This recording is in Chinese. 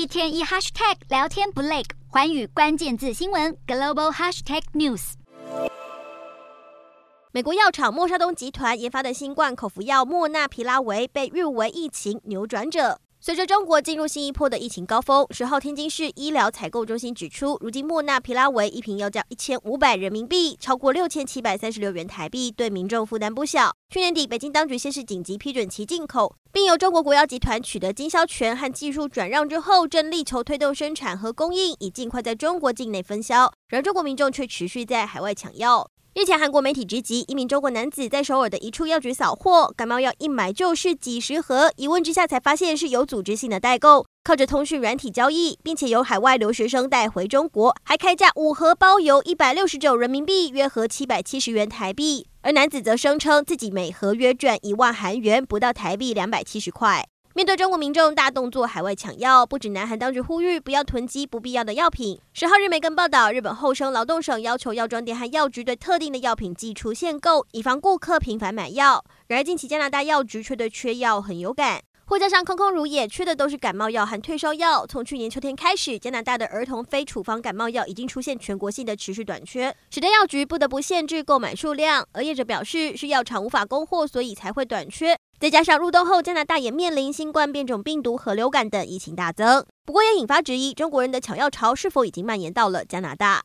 一天一 hashtag 聊天不累，环宇关键字新闻 global hashtag news。美国药厂默沙东集团研发的新冠口服药莫纳皮拉韦被誉为疫情扭转者。随着中国进入新一波的疫情高峰，十号天津市医疗采购中心指出，如今莫纳皮拉韦一瓶要价一千五百人民币，超过六千七百三十六元台币，对民众负担不小。去年底，北京当局先是紧急批准其进口，并由中国国药集团取得经销权和技术转让之后，正力求推动生产和供应，以尽快在中国境内分销。然而，中国民众却持续在海外抢药。日前，韩国媒体直击一名中国男子在首尔的一处药局扫货，感冒药一买就是几十盒。一问之下，才发现是有组织性的代购，靠着通讯软体交易，并且由海外留学生带回中国，还开价五盒包邮一百六十九人民币，约合七百七十元台币。而男子则声称自己每盒约赚一万韩元，不到台币两百七十块。面对中国民众大动作海外抢药，不止南韩当局呼吁不要囤积不必要的药品。十号日媒更报道，日本厚生劳动省要求药妆店和药局对特定的药品寄出限购，以防顾客频繁买药。然而近期加拿大药局却对缺药很有感，货架上空空如也，缺的都是感冒药和退烧药。从去年秋天开始，加拿大的儿童非处方感冒药已经出现全国性的持续短缺，使得药局不得不限制购买数量。而业者表示，是药厂无法供货，所以才会短缺。再加上入冬后，加拿大也面临新冠变种病毒和流感等疫情大增，不过也引发质疑：中国人的抢药潮是否已经蔓延到了加拿大？